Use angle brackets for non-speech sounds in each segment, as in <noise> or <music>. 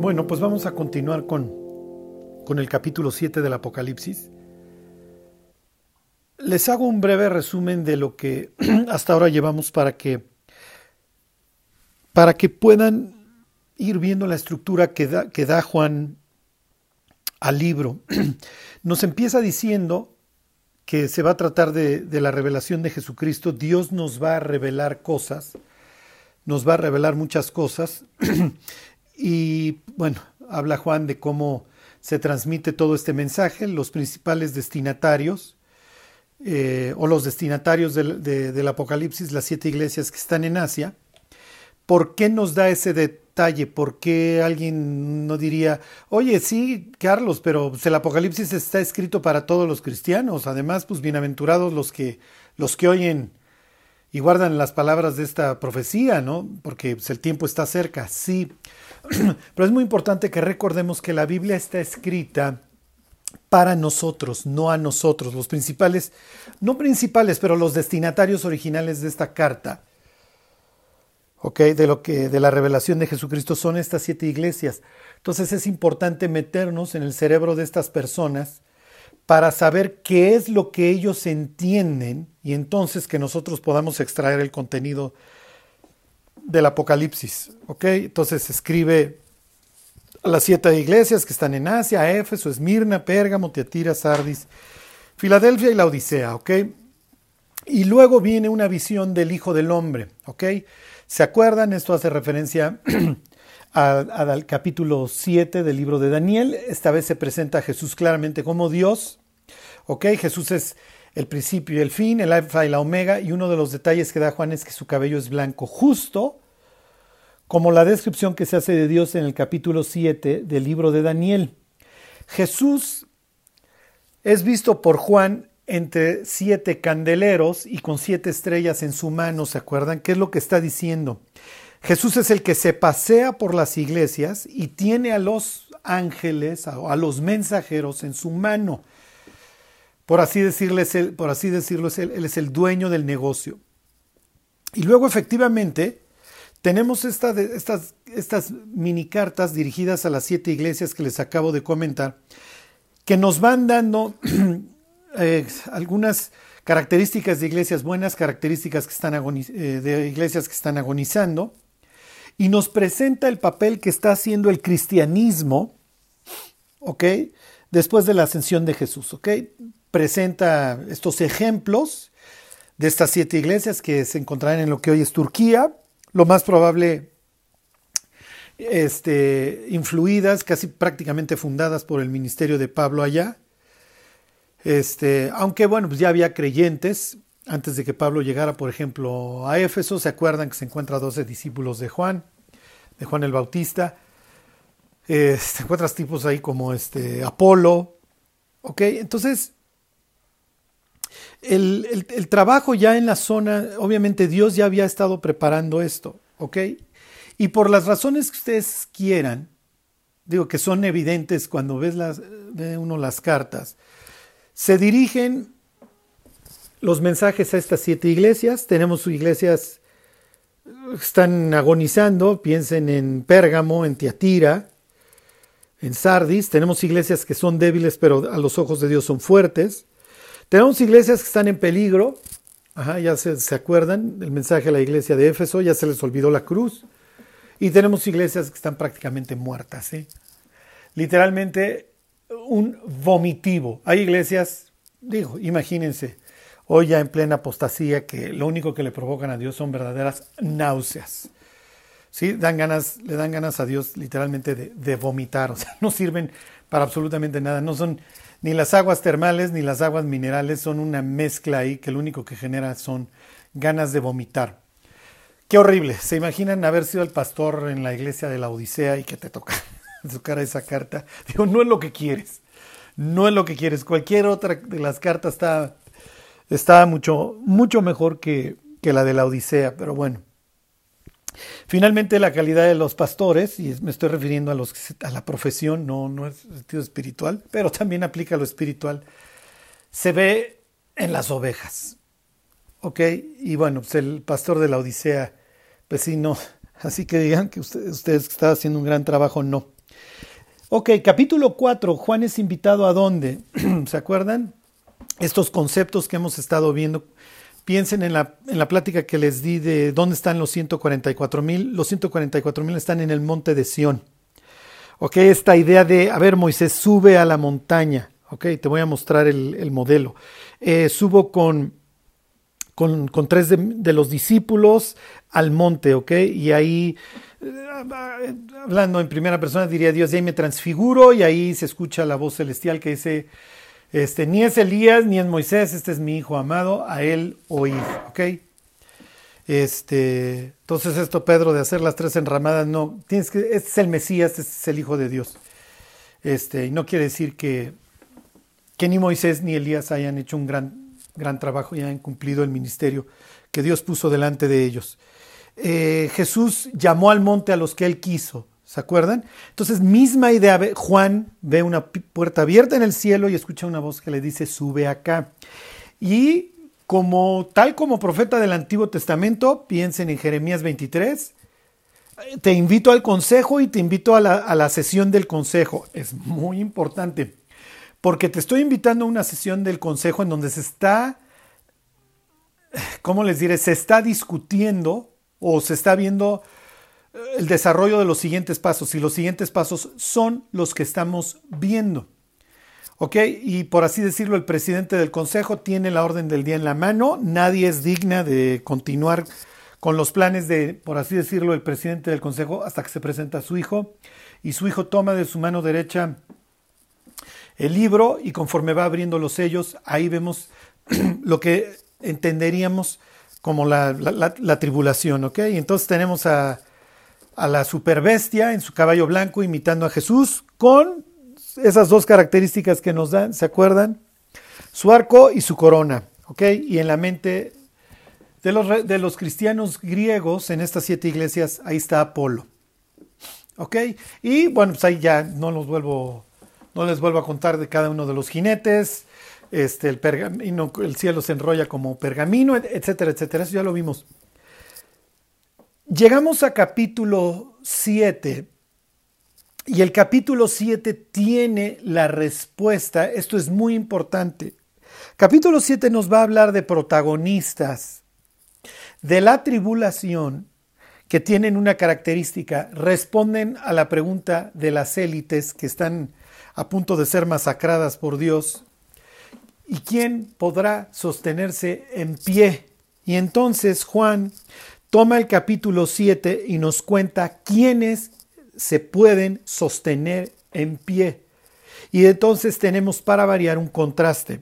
Bueno, pues vamos a continuar con, con el capítulo 7 del Apocalipsis. Les hago un breve resumen de lo que <clears throat> hasta ahora llevamos para que, para que puedan ir viendo la estructura que da, que da Juan al libro. <clears throat> Nos empieza diciendo que se va a tratar de, de, la revelación de Jesucristo. Dios nos va a revelar cosas, nos va a revelar muchas cosas. <clears throat> y bueno, habla Juan de cómo se transmite todo este mensaje, los principales destinatarios eh, o los destinatarios del, de, del Apocalipsis, las siete iglesias que están en Asia. ¿Por qué nos da ese detalle? ¿Por qué alguien no diría, oye, sí, Carlos, pero pues, el Apocalipsis está escrito para todos los cristianos? Además, pues bienaventurados los que, los que oyen y guardan las palabras de esta profecía, ¿no? Porque pues, el tiempo está cerca, sí. <clears throat> Pero es muy importante que recordemos que la Biblia está escrita para nosotros, no a nosotros, los principales, no principales, pero los destinatarios originales de esta carta de lo que de la revelación de Jesucristo son estas siete iglesias. Entonces es importante meternos en el cerebro de estas personas para saber qué es lo que ellos entienden y entonces que nosotros podamos extraer el contenido del Apocalipsis. ¿ok? Entonces escribe a las siete iglesias que están en Asia, Éfeso, Esmirna, Pérgamo, Tiatira, Sardis, Filadelfia y la Odisea. ¿ok? Y luego viene una visión del Hijo del Hombre. ¿ok? ¿Se acuerdan? Esto hace referencia <clears throat> al capítulo 7 del libro de Daniel. Esta vez se presenta a Jesús claramente como Dios. ¿Ok? Jesús es el principio y el fin, el alfa y la omega. Y uno de los detalles que da Juan es que su cabello es blanco, justo como la descripción que se hace de Dios en el capítulo 7 del libro de Daniel. Jesús es visto por Juan entre siete candeleros y con siete estrellas en su mano, ¿se acuerdan? ¿Qué es lo que está diciendo? Jesús es el que se pasea por las iglesias y tiene a los ángeles, a, los mensajeros en su mano. Por así, decirles, por así decirlo, él es el dueño del negocio. Y luego efectivamente tenemos estas, estas mini cartas dirigidas a las siete iglesias que les acabo de comentar, que nos van dando <clears throat> Eh, algunas características de iglesias buenas, características que están eh, de iglesias que están agonizando, y nos presenta el papel que está haciendo el cristianismo, ¿ok? Después de la ascensión de Jesús, ¿ok? Presenta estos ejemplos de estas siete iglesias que se encontrarán en lo que hoy es Turquía, lo más probable este, influidas, casi prácticamente fundadas por el ministerio de Pablo allá, este, aunque bueno, pues ya había creyentes antes de que Pablo llegara, por ejemplo, a Éfeso. ¿Se acuerdan que se encuentra 12 discípulos de Juan, de Juan el Bautista? Eh, <laughs> se encuentras tipos ahí como este Apolo. ¿Ok? Entonces, el, el, trabajo ya en la zona, obviamente Dios ya había estado preparando esto. ¿Ok? Y por las razones que ustedes quieran, digo que son evidentes cuando ves las, ve uno las cartas, se dirigen los mensajes a estas siete iglesias. Tenemos iglesias que están agonizando, piensen en Pérgamo, en Tiatira, en Sardis. Tenemos iglesias que son débiles, pero a los ojos de Dios son fuertes. Tenemos iglesias que están en peligro. ya se, acuerdan del mensaje a la iglesia de Éfeso, ya se les olvidó la cruz. Y tenemos iglesias que están prácticamente muertas. Literalmente un vomitivo. Hay iglesias, digo, imagínense, hoy ya en plena apostasía, que lo único que le provocan a Dios son verdaderas náuseas. ¿Sí? Dan ganas, le dan ganas a Dios literalmente de, de vomitar, o sea, <laughs> no sirven para absolutamente nada, no son ni las aguas termales ni las aguas minerales, son una mezcla ahí que lo único que genera son ganas de vomitar. Qué horrible. ¿Se imaginan haber sido el pastor en la iglesia de la Odisea y que te toca <laughs> su cara esa carta. Digo, no es lo que quieres. No es lo que quieres. Cualquier otra de las cartas está, está mucho, mucho mejor que, que la de la Odisea, pero bueno. Finalmente, la calidad de los pastores, y me estoy refiriendo a, los, a la profesión, no, no es sentido espiritual, pero también aplica lo espiritual, se ve en las ovejas. ¿Ok? Y bueno, pues el pastor de la Odisea, pues sí, no. <laughs> Así que digan que ustedes están haciendo un gran trabajo, no. Ok, capítulo 4, Juan es invitado a dónde? <clears throat> ¿Se acuerdan? Estos conceptos que hemos estado viendo. Piensen en la, en la plática que les di de dónde están los 144 mil. Los 144 mil están en el monte de Sión. Ok, esta idea de, a ver, Moisés, sube a la montaña. Ok, te voy a mostrar el, modelo. Eh, subo con, con, con tres de, de, los discípulos al monte, ok, y ahí hablando en primera persona, diría Dios, y ahí me transfiguro y ahí se escucha la voz celestial que dice, este, ni es Elías ni es Moisés, este es mi hijo amado, a él oír, ¿ok? Este, entonces esto, Pedro, de hacer las tres enramadas, no, tienes que, este es el Mesías, este es el Hijo de Dios. Este, y no quiere decir que, que ni Moisés ni Elías hayan hecho un gran, gran trabajo y hayan cumplido el ministerio que Dios puso delante de ellos. Eh, Jesús llamó al monte a los que él quiso. ¿Se acuerdan? Entonces, misma idea, Juan ve una puerta abierta en el cielo y escucha una voz que le dice, sube acá. Y como tal como profeta del Antiguo Testamento, piensen en Jeremías 23, te invito al consejo y te invito a la, a la sesión del consejo. Es muy importante, porque te estoy invitando a una sesión del consejo en donde se está, ¿cómo les diré? Se está discutiendo o se está viendo eh, el desarrollo de los siguientes pasos y los siguientes pasos son los que estamos viendo. ¿Ok? Y por así decirlo, el presidente del consejo tiene la orden del día en la mano, nadie es digna de continuar con los planes de, por así decirlo, el presidente del consejo hasta que se presenta su hijo y su hijo toma de su mano derecha el libro y conforme va abriendo los sellos, ahí vemos <clears throat> lo que entenderíamos como la, la, tribulación, ¿ok? Y entonces tenemos a, a la superbestia en su caballo blanco imitando a Jesús con esas dos características que nos dan, ¿se acuerdan? Su arco y su corona, ¿ok? Y en la mente de los, de los cristianos griegos en estas siete iglesias, ahí está Apolo, ¿ok? Y bueno, pues ahí ya no los vuelvo, no les vuelvo a contar de cada uno de los jinetes, este, el, pergamino, el cielo se enrolla como pergamino, etcétera, etcétera. Eso ya lo vimos. Llegamos a capítulo 7 y el capítulo 7 tiene la respuesta. Esto es muy importante. Capítulo 7 nos va a hablar de protagonistas de la tribulación que tienen una característica, responden a la pregunta de las élites que están a punto de ser masacradas por Dios ¿Y quién podrá sostenerse en pie? Y entonces Juan toma el capítulo 7 y nos cuenta quiénes se pueden sostener en pie. Y entonces tenemos para variar un contraste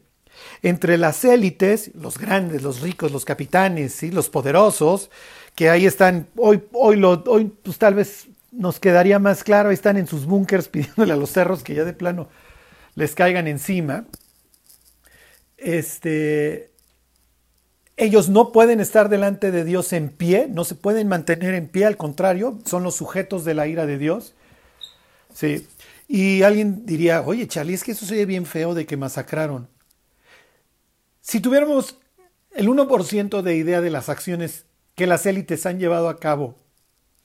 entre las élites, los grandes, los ricos, los capitanes, y los poderosos, que ahí están, hoy, hoy, lo, hoy pues tal vez nos quedaría más claro, están en sus búnkers <laughs> pidiéndole a los cerros que ya de plano les caigan encima este, ellos no pueden estar delante de Dios en pie, no se pueden mantener en pie, al contrario, son los sujetos de la ira de Dios. Sí. Y alguien diría, oye, Charlie, es que eso se ve bien feo de que masacraron. Si tuviéramos el 1% de idea de las acciones que las élites han llevado a cabo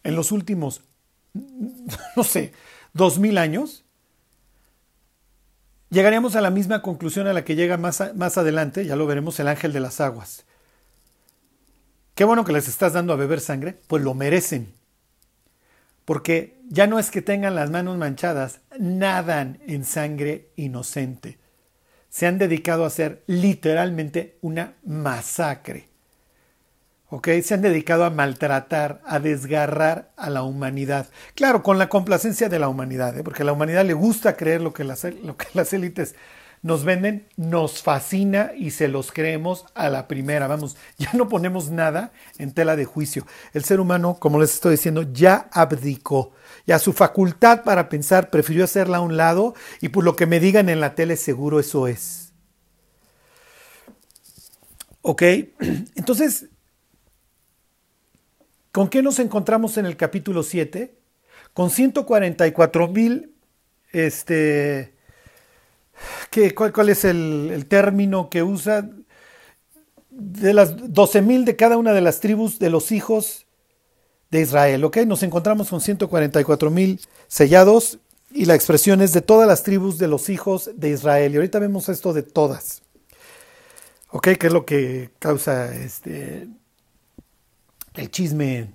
en los últimos, <laughs> no sé, dos mil años, llegaríamos a la misma conclusión a la que llega más, más adelante, ya lo veremos, el ángel de las aguas. Qué bueno que les estás dando a beber sangre, pues lo merecen. Porque ya no es que tengan las manos manchadas, nadan en sangre inocente. Se han dedicado a hacer literalmente una masacre. Se han dedicado a maltratar, a desgarrar a la humanidad. Claro, con la complacencia de la humanidad, ¿eh? porque a la humanidad le gusta creer lo que, las, lo que las élites nos venden, nos fascina y se los creemos a la primera. Vamos, ya no ponemos nada en tela de juicio. El ser humano, como les estoy diciendo, ya abdicó. Ya su facultad para pensar prefirió hacerla a un lado y por lo que me digan en la tele seguro eso es. ¿Ok? <clears throat> Entonces, ¿Con qué nos encontramos en el capítulo 7? Con 144 mil, este, cuál, es el, término que usa? De las 12 mil de cada una de las tribus de los hijos de Israel, ¿ok? Nos encontramos con 144 mil sellados y la expresión es de todas las tribus de los hijos de Israel. Y ahorita vemos esto de todas. ¿Ok? ¿Qué es lo que causa este, el chisme,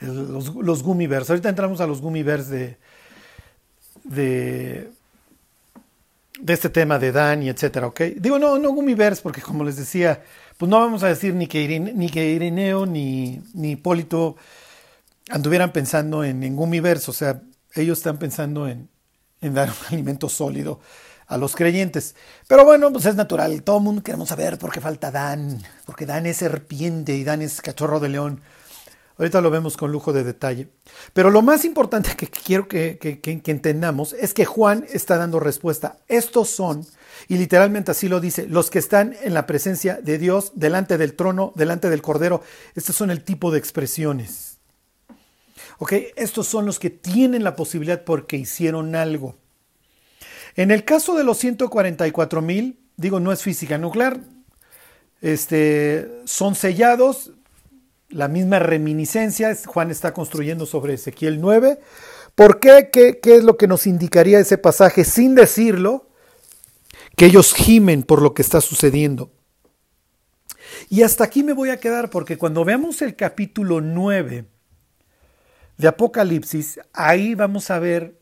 los, los Ahorita entramos a los Gummibers de, de, de este tema de Dan y etcétera, ¿ok? Digo, no, no Gummibers, porque como les decía, pues no vamos a decir ni que, ni que Irineo ni, ni Hipólito anduvieran pensando en, en Gummibers, o sea, ellos están pensando en, en dar un <laughs> alimento sólido a los creyentes. Pero bueno, pues es natural, todo el mundo queremos saber por qué falta Dan, porque Dan es serpiente y Dan es cachorro de león. Ahorita lo vemos con lujo de detalle. Pero lo más importante que quiero que, entendamos es que Juan está dando respuesta. Estos son, y literalmente así lo dice, los que están en la presencia de Dios, delante del trono, delante del Cordero. Estos son el tipo de expresiones. ¿Ok? Estos son los que tienen la posibilidad porque hicieron algo. En el caso de los 144 mil, digo, no es física nuclear, este, son sellados, la misma reminiscencia, Juan está construyendo sobre Ezequiel 9. ¿Por qué? ¿Qué, qué es lo que nos indicaría ese pasaje sin decirlo? Que ellos gimen por lo que está sucediendo. Y hasta aquí me voy a quedar porque cuando veamos el capítulo 9 de Apocalipsis, ahí vamos a ver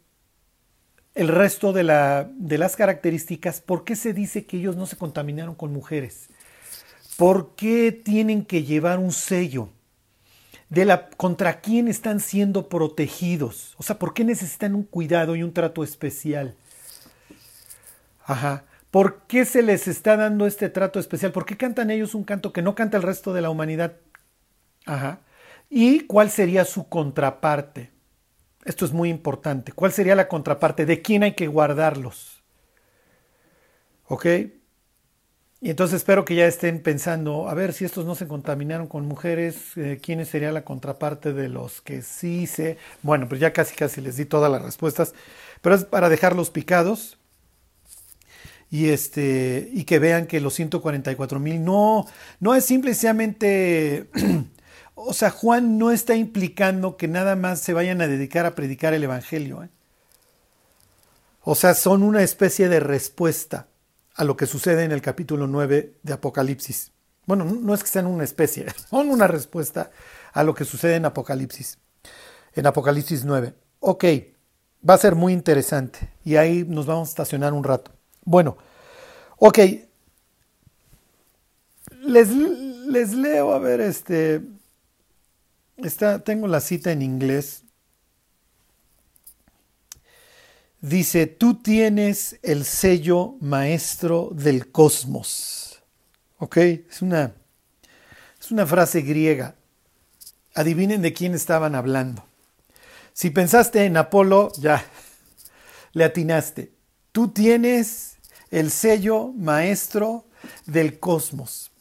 el resto de, la, de las características, ¿por qué se dice que ellos no se contaminaron con mujeres? ¿Por qué tienen que llevar un sello? De la, ¿Contra quién están siendo protegidos? O sea, ¿por qué necesitan un cuidado y un trato especial? Ajá. ¿Por qué se les está dando este trato especial? ¿Por qué cantan ellos un canto que no canta el resto de la humanidad? Ajá. ¿Y cuál sería su contraparte? Esto es muy importante. ¿Cuál sería la contraparte? ¿De quién hay que guardarlos? ¿Ok? Y entonces espero que ya estén pensando, a ver si estos no se contaminaron con mujeres, eh, ¿quién sería la contraparte de los que sí se... Bueno, pues ya casi casi les di todas las respuestas, pero es para dejarlos picados y, este, y que vean que los 144 mil no, no es simplemente <clears throat> O sea, Juan no está implicando que nada más se vayan a dedicar a predicar el Evangelio. ¿eh? O sea, son una especie de respuesta a lo que sucede en el capítulo 9 de Apocalipsis. Bueno, no es que sean una especie, <laughs> son una respuesta a lo que sucede en Apocalipsis. En Apocalipsis 9. Ok, va a ser muy interesante y ahí nos vamos a estacionar un rato. Bueno, ok. Les, les leo, a ver, este, tengo la cita en inglés. Dice, tú tienes el sello maestro del cosmos. ¿Ok? Es una, es una frase griega. Adivinen de quién estaban hablando. Si pensaste en Apolo, ya, le atinaste. Tú tienes el sello maestro del cosmos.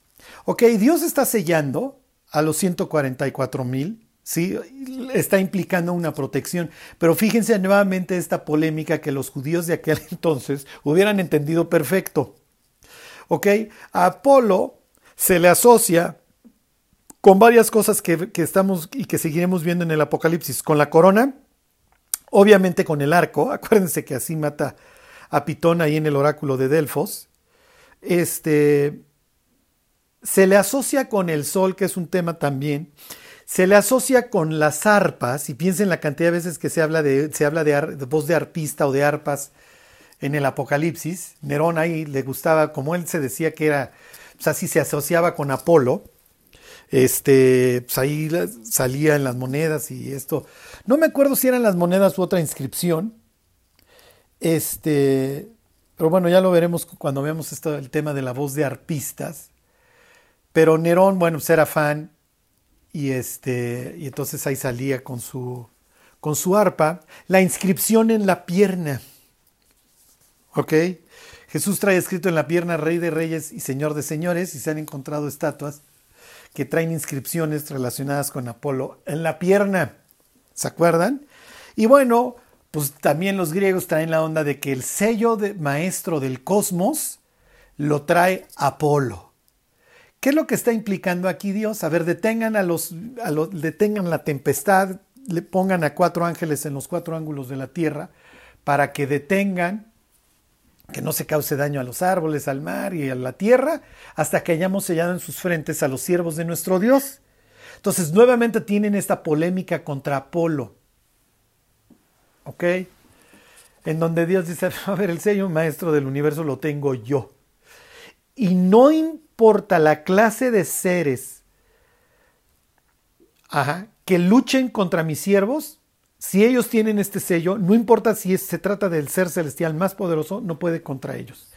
Ok, Dios está sellando a los 144 mil, ¿sí? está implicando una protección. Pero fíjense nuevamente esta polémica que los judíos de aquel <laughs> entonces hubieran entendido perfecto. ¿Ok? A Apolo se le asocia con varias cosas que, que estamos y que seguiremos viendo en el Apocalipsis. Con la corona, obviamente con el arco, <laughs> acuérdense que así mata a Pitón ahí en el oráculo de Delfos. Este, se le asocia con el sol, que es un tema también. Se le asocia con las arpas, y piensen la cantidad de veces que se habla de, se habla de, voz de arpista o de arpas en el Apocalipsis. Nerón ahí le gustaba, como él se decía que era, pues así se asociaba con Apolo, este, pues ahí salía en las monedas y esto. No me acuerdo si eran las monedas u otra inscripción. Este, pero bueno, ya lo veremos cuando veamos esto, el tema de la voz de arpistas. Pero Nerón, bueno, pues era fan y, este, y entonces ahí salía con su, con su arpa, la inscripción en la pierna. ¿Ok? Jesús trae escrito en la pierna Rey de Reyes y Señor de Señores y se han encontrado estatuas que traen inscripciones relacionadas con Apolo en la pierna. ¿Se acuerdan? Y bueno, pues también los griegos traen la onda de que el sello de maestro del cosmos lo trae Apolo. ¿Qué es lo que está implicando aquí Dios? A ver, detengan a los, detengan la tempestad, le pongan a cuatro ángeles en los cuatro ángulos de la tierra para que detengan, que no se cause daño a los árboles, al mar y a la tierra, hasta que hayamos sellado en sus frentes a los siervos de nuestro Dios. Entonces, nuevamente tienen esta polémica contra Apolo. ¿Ok? En donde Dios dice, <laughs> a ver, el sello maestro del universo lo tengo yo. Y no importa la clase de seres que luchen contra mis siervos, si ellos tienen este sello, no importa si se trata del ser celestial más poderoso, no puede contra ellos.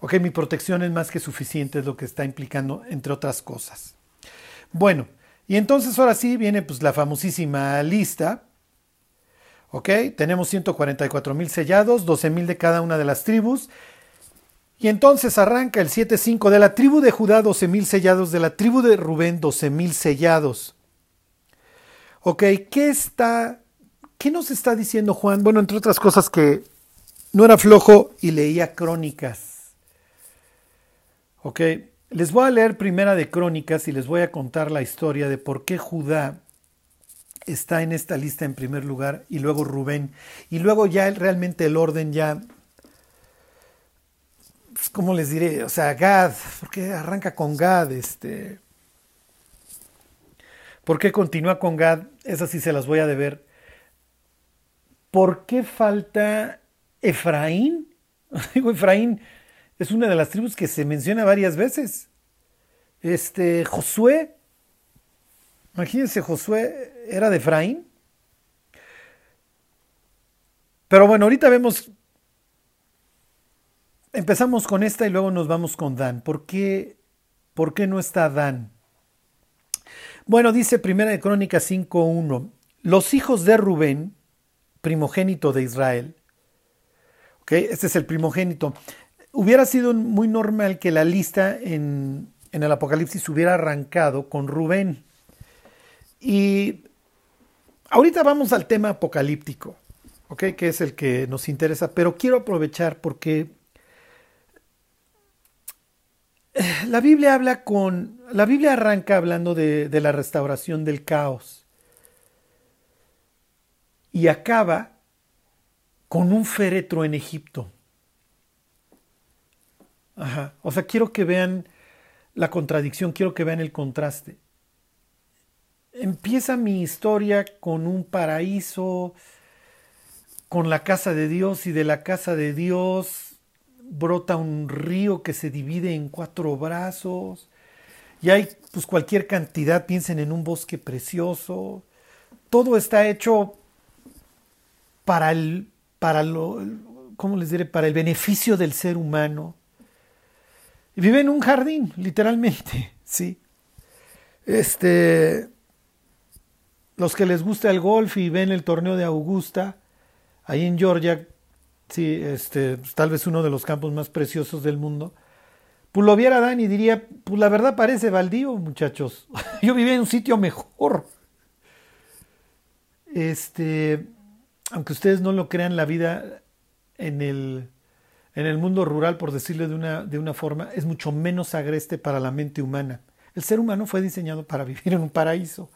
Ok, mi protección es más que suficiente, es lo que está implicando, entre otras cosas. Bueno, y entonces ahora sí viene pues la famosísima lista. Ok, tenemos 144 mil sellados, 12 mil de cada una de las tribus. Y entonces arranca el 7.5 de la tribu de Judá, 12 mil sellados, de la tribu de Rubén, 12 mil sellados. Ok, ¿qué está, qué nos está diciendo Juan? Bueno, entre otras cosas que no era flojo y leía crónicas. Ok, les voy a leer primera de crónicas y les voy a contar la historia de por qué Judá está en esta lista en primer lugar y luego Rubén y luego ya realmente el orden ya ¿cómo les diré? O sea, Gad, ¿por qué arranca con Gad? Este, ¿Por qué continúa con Gad? Esas sí se las voy a deber. ¿Por qué falta Efraín? <laughs> Digo, Efraín es una de las tribus que se menciona varias veces. Este, Josué, imagínense, Josué era de Efraín. Pero bueno, ahorita vemos, empezamos con esta y luego nos vamos con Dan. ¿Por qué, por qué no está Dan? Bueno, dice Primera de Crónicas 5.1, los hijos de Rubén, primogénito de Israel, ¿okay? este es el primogénito, hubiera sido muy normal que la lista en, el Apocalipsis hubiera arrancado con Rubén. Y ahorita vamos al tema apocalíptico, ¿ok? que es el que nos interesa, pero quiero aprovechar porque la Biblia habla con. La Biblia arranca hablando de, la restauración del caos. Y acaba con un féretro en Egipto. Ajá. O sea, quiero que vean la contradicción, quiero que vean el contraste. Empieza mi historia con un paraíso, con la casa de Dios y de la casa de Dios brota un río que se divide en cuatro brazos, y hay pues cualquier cantidad, piensen en un bosque precioso, todo está hecho para el, para lo, ¿cómo les diré? Para el beneficio del ser humano. Y vive en un jardín, literalmente, <laughs> sí. Este, los que les gusta el golf y ven el torneo de Augusta, ahí en Georgia, sí, este, tal vez uno de los campos más preciosos del mundo, pues lo viera Dan y diría, pues la verdad parece baldío, muchachos. <laughs> Yo vivía en un sitio mejor. Este, aunque ustedes no lo crean, la vida en el, en el mundo rural, por decirlo de una, de una forma, es mucho menos agreste para la mente humana. El ser humano fue diseñado para vivir en un paraíso.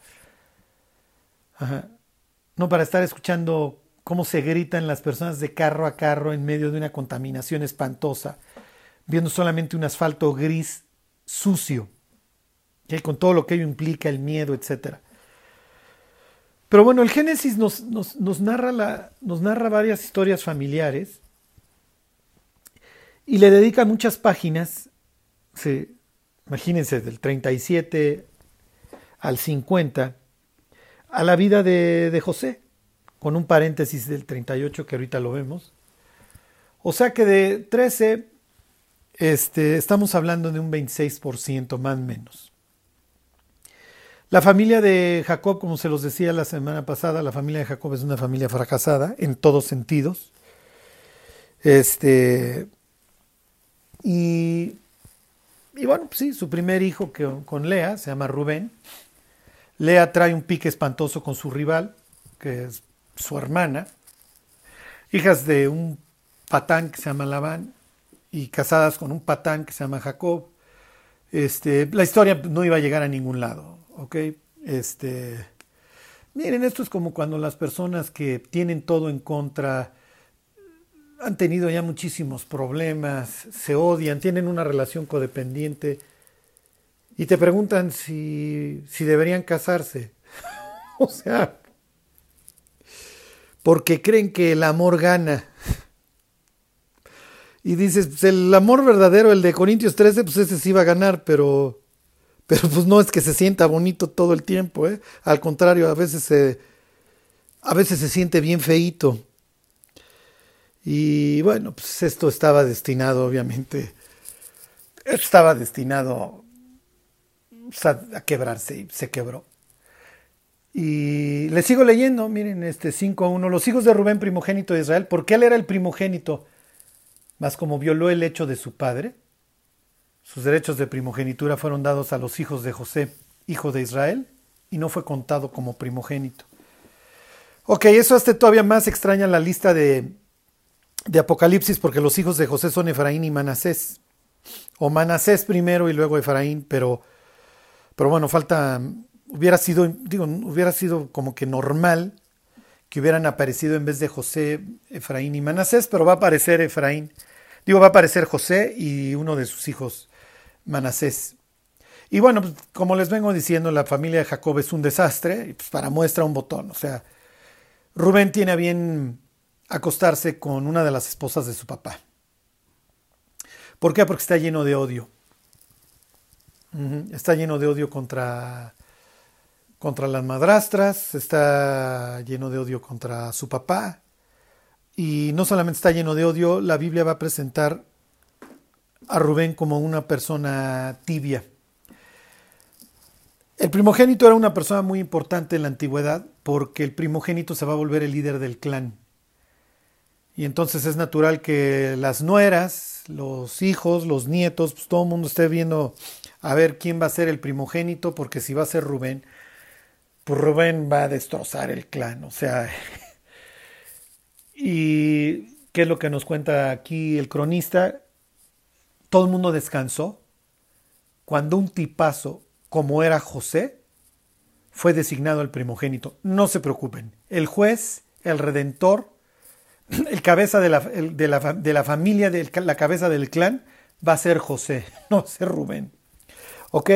No para estar escuchando cómo se gritan las personas de carro a carro en medio de una contaminación espantosa, viendo solamente un asfalto gris sucio, con todo lo que ello implica, el miedo, etc. Pero bueno, el Génesis nos, nos, narra la, nos narra varias historias familiares y le dedica muchas páginas, imagínense, del 37 al 50, a la vida de, de José con un paréntesis del 38 que ahorita lo vemos. O sea que de 13 este, estamos hablando de un 26% más o menos. La familia de Jacob, como se los decía la semana pasada, la familia de Jacob es una familia fracasada en todos sentidos. Este, y, y bueno, pues sí, su primer hijo que, con Lea se llama Rubén. Lea trae un pique espantoso con su rival, que es su hermana, hijas de un patán que se llama Labán y casadas con un patán que se llama Jacob. Este, la historia no iba a llegar a ningún lado, ¿ok? Este, miren, esto es como cuando las personas que tienen todo en contra han tenido ya muchísimos problemas, se odian, tienen una relación codependiente y te preguntan si, si deberían casarse. <laughs> o sea, porque creen que el amor gana. Y dices, pues el amor verdadero, el de Corintios 13, pues ese sí va a ganar, pero, pero pues no es que se sienta bonito todo el tiempo, ¿eh? Al contrario, a veces se, a veces se siente bien feíto. Y bueno, pues esto estaba destinado, obviamente, estaba destinado a quebrarse y se quebró. Y le sigo leyendo, miren, este 5 a 1, los hijos de Rubén, primogénito de Israel, porque él era el primogénito, mas como violó el hecho de su padre, sus derechos de primogenitura fueron dados a los hijos de José, hijo de Israel, y no fue contado como primogénito. Ok, eso hace todavía más extraña la lista de, de Apocalipsis, porque los hijos de José son Efraín y Manasés. O Manasés primero y luego Efraín, pero, pero bueno, falta hubiera sido, digo, hubiera sido como que normal que hubieran aparecido en vez de José, Efraín y Manasés, pero va a aparecer Efraín, digo, va a aparecer José y uno de sus hijos, Manasés. Y bueno, pues, como les vengo diciendo, la familia de Jacob es un desastre, pues para muestra un botón, o sea, Rubén tiene a bien acostarse con una de las esposas de su papá. ¿Por qué? Porque está lleno de odio. Está lleno de odio contra contra las madrastras, está lleno de odio contra su papá. Y no solamente está lleno de odio, la Biblia va a presentar a Rubén como una persona tibia. El primogénito era una persona muy importante en la antigüedad porque el primogénito se va a volver el líder del clan. Y entonces es natural que las nueras, los hijos, los nietos, pues todo el mundo esté viendo a ver quién va a ser el primogénito, porque si va a ser Rubén, pues Rubén va a destrozar el clan, o sea, <laughs> y qué es lo que nos cuenta aquí el cronista, todo el mundo descansó cuando un tipazo como era José fue designado el primogénito. No se preocupen, el juez, el redentor, <clears throat> el cabeza de la, de la, de la familia, de la cabeza del clan, va a ser José, <laughs> no ser Rubén. ¿Ok?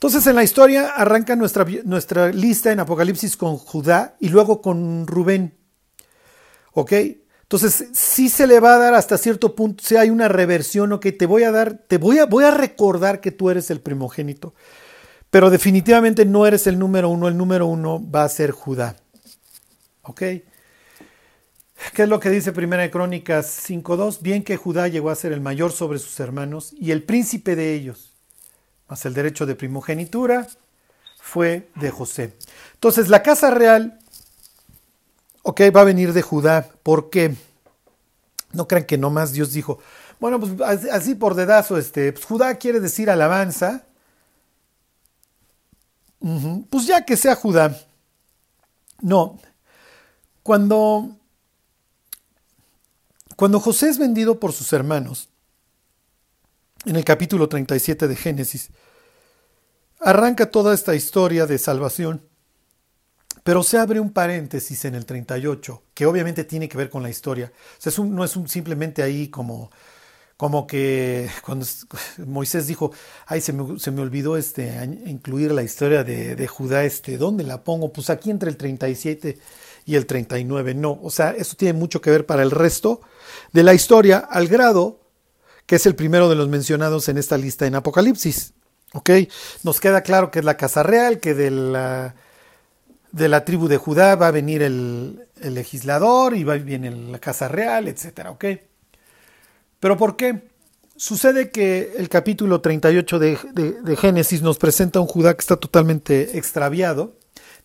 Entonces en la historia arranca nuestra, nuestra lista en Apocalipsis con Judá y luego con Rubén. ¿Ok? Entonces sí se le va a dar hasta cierto punto, si hay una reversión, ok, te voy a dar, te voy a, voy a recordar que tú eres el primogénito, pero definitivamente no eres el número uno, el número uno va a ser Judá. ¿Ok? ¿Qué es lo que dice Primera de Crónicas 5.2? Bien que Judá llegó a ser el mayor sobre sus hermanos y el príncipe de ellos más el derecho de primogenitura, fue de José. Entonces, la casa real, ok, va a venir de Judá. ¿Por qué? No crean que nomás Dios dijo, bueno, pues así por dedazo, este, pues Judá quiere decir alabanza. Pues ya que sea Judá. No. Cuando, cuando José es vendido por sus hermanos, en el capítulo 37 de Génesis, arranca toda esta historia de salvación, pero se abre un paréntesis en el 38, que obviamente tiene que ver con la historia. O sea, no es un, simplemente ahí como, como que cuando Moisés dijo, ay, se me, se me olvidó este, incluir la historia de, de, Judá, este, ¿dónde la pongo? Pues aquí entre el 37 y el 39. No, o sea, eso tiene mucho que ver para el resto de la historia, al grado que es el primero de los mencionados en esta lista en Apocalipsis. ¿Ok? Nos queda claro que es la casa real, que de la, de la tribu de Judá va a venir el, legislador y va viene la casa real, etc. ¿Ok? Pero ¿por qué? Sucede que el capítulo 38 de, de Génesis nos presenta un Judá que está totalmente extraviado.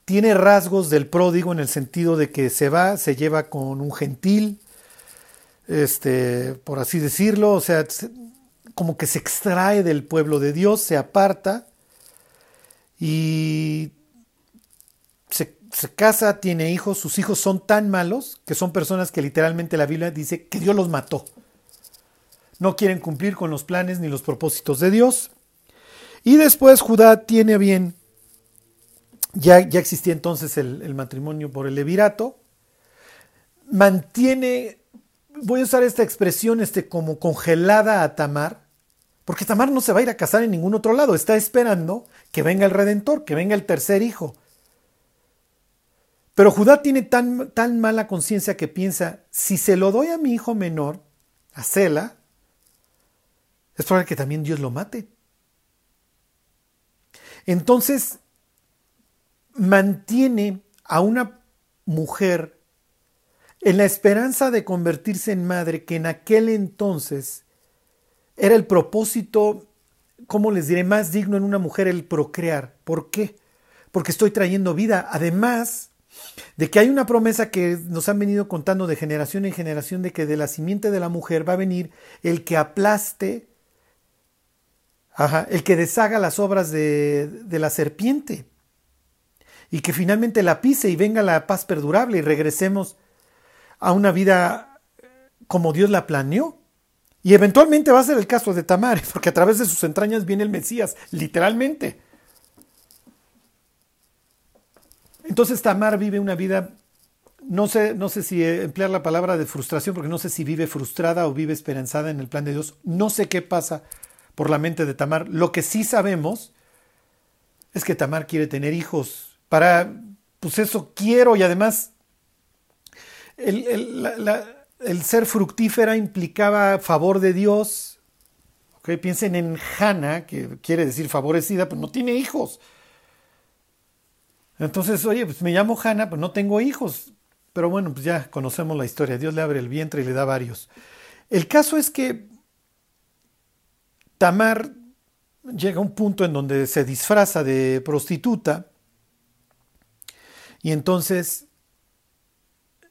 Tiene rasgos del pródigo en el sentido de que se va, se lleva con un gentil, este, por así decirlo, o sea, como que se extrae del pueblo de Dios, se aparta y se, casa, tiene hijos, sus hijos son tan malos que son personas que literalmente la Biblia dice que Dios los mató. No quieren cumplir con los planes ni los propósitos de Dios. Y después Judá tiene bien, ya, ya existía entonces el, el matrimonio por el levirato, mantiene voy a usar esta expresión este, como congelada a Tamar, porque Tamar no se va a ir a casar en ningún otro lado, está esperando que venga el Redentor, que venga el tercer hijo. Pero Judá tiene tan, tan mala conciencia que piensa, si se lo doy a mi hijo menor, a Sela, es probable que también Dios lo mate. Entonces, mantiene a una mujer en la esperanza de convertirse en madre que en aquel entonces era el propósito, ¿cómo les diré?, más digno en una mujer el procrear. ¿Por qué? Porque estoy trayendo vida. Además de que hay una promesa que nos han venido contando de generación en generación de que de la simiente de la mujer va a venir el que aplaste, el que deshaga las obras de la serpiente y que finalmente la pise y venga la paz perdurable y regresemos a una vida como Dios la planeó. Y eventualmente va a ser el caso de Tamar, <laughs> porque a través de sus entrañas viene el Mesías, literalmente. Entonces Tamar vive una vida, no sé, no sé si emplear la palabra de frustración, porque no sé si vive frustrada o vive esperanzada en el plan de Dios. No sé qué pasa por la mente de Tamar. Lo que sí sabemos es que Tamar quiere tener hijos. Para, pues eso quiero y además el, ser fructífera implicaba favor de Dios. Piensen en Hannah, que quiere decir favorecida, pero no tiene hijos. Entonces, oye, pues me llamo Hannah, pues no tengo hijos. Pero bueno, pues ya conocemos la historia. Dios le abre el vientre y le da varios. El caso es que Tamar llega a un punto en donde se disfraza de prostituta y entonces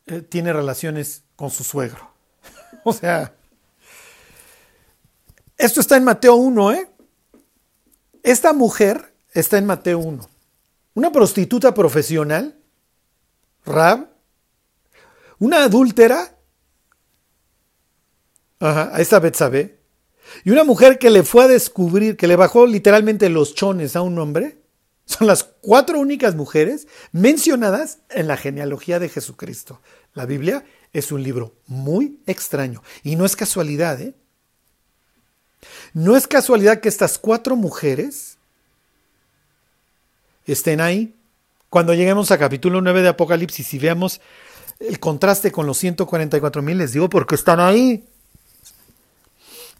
eh, tiene relaciones con su suegro. <laughs> o sea, esto está en Mateo 1, ¿eh? Esta mujer está en Mateo 1. Una prostituta profesional, Rab, una adúltera, ajá, a esta Betsabé, y una mujer que le fue a descubrir, que le bajó literalmente los chones a un hombre, son las cuatro únicas mujeres mencionadas en la genealogía de Jesucristo. La Biblia es un libro muy extraño y no es casualidad, ¿eh? No es casualidad que estas cuatro mujeres estén ahí. Cuando lleguemos a capítulo 9 de Apocalipsis y veamos el contraste con los 144 mil, les digo porque están ahí.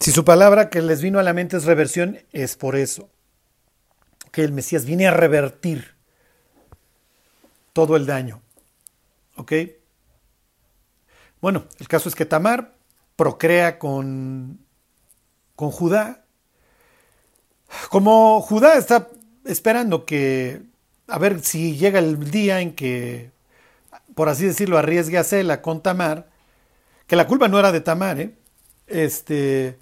Si su palabra que les vino a la mente es reversión, es por eso. Que el Mesías viene a revertir todo el daño. ¿Ok? Bueno, el caso es que Tamar procrea con, con Judá. Como Judá está esperando que, a ver si llega el día en que, por así decirlo, arriesgue a Cela con Tamar, que la culpa no era de Tamar, ¿eh? este,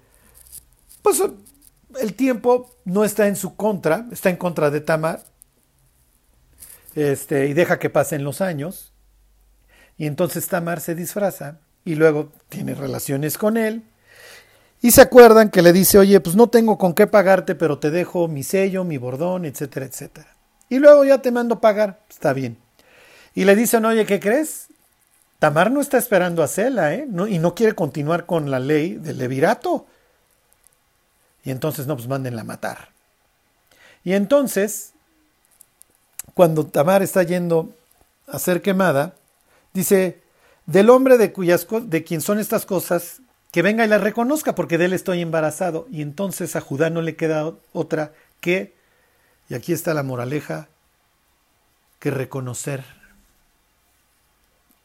pues el tiempo no está en su contra, está en contra de Tamar, este, y deja que pasen los años, y entonces Tamar se disfraza y luego tiene relaciones con él. Y se acuerdan que le dice, oye, pues no tengo con qué pagarte, pero te dejo mi sello, mi bordón, etcétera, etcétera. Y luego ya te mando pagar, está bien. Y le dicen, oye, ¿qué crees? Tamar no está esperando a Cela, ¿eh? y no quiere continuar con la ley del levirato. Y entonces, no, pues mándenla a matar. Y entonces, cuando Tamar está yendo a ser quemada, Dice, del hombre de, cuyas, de quien son estas cosas, que venga y las reconozca, porque de él estoy embarazado. Y entonces a Judá no le queda otra que, y aquí está la moraleja, que reconocer,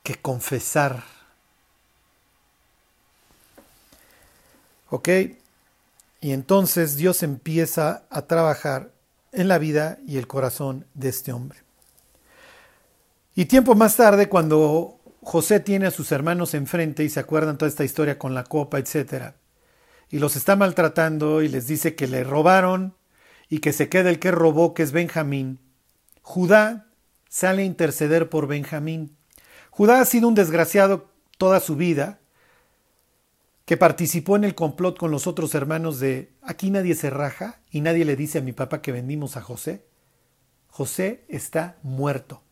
que confesar. ¿Ok? Y entonces Dios empieza a trabajar en la vida y el corazón de este hombre. Y tiempo más tarde, cuando José tiene a sus hermanos enfrente y se acuerdan toda esta historia con la copa, etc., y los está maltratando y les dice que le robaron y que se queda el que robó, que es Benjamín, Judá sale a interceder por Benjamín. Judá ha sido un desgraciado toda su vida, que participó en el complot con los otros hermanos de aquí nadie se raja y nadie le dice a mi papá que vendimos a José. José está muerto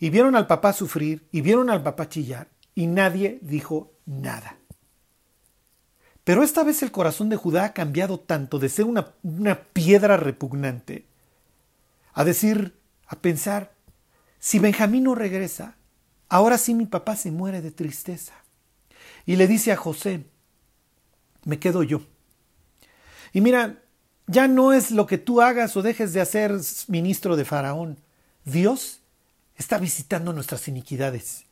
y vieron al papá sufrir, y vieron al papá chillar, y nadie dijo nada. Pero esta vez el corazón de Judá ha cambiado tanto de ser una, una piedra repugnante a decir, a pensar, si Benjamín no regresa, ahora sí mi papá se muere de tristeza. Y le dice a José, me quedo yo. Y mira, ya no es lo que tú hagas o dejes de hacer ministro de Faraón. Dios está visitando nuestras iniquidades.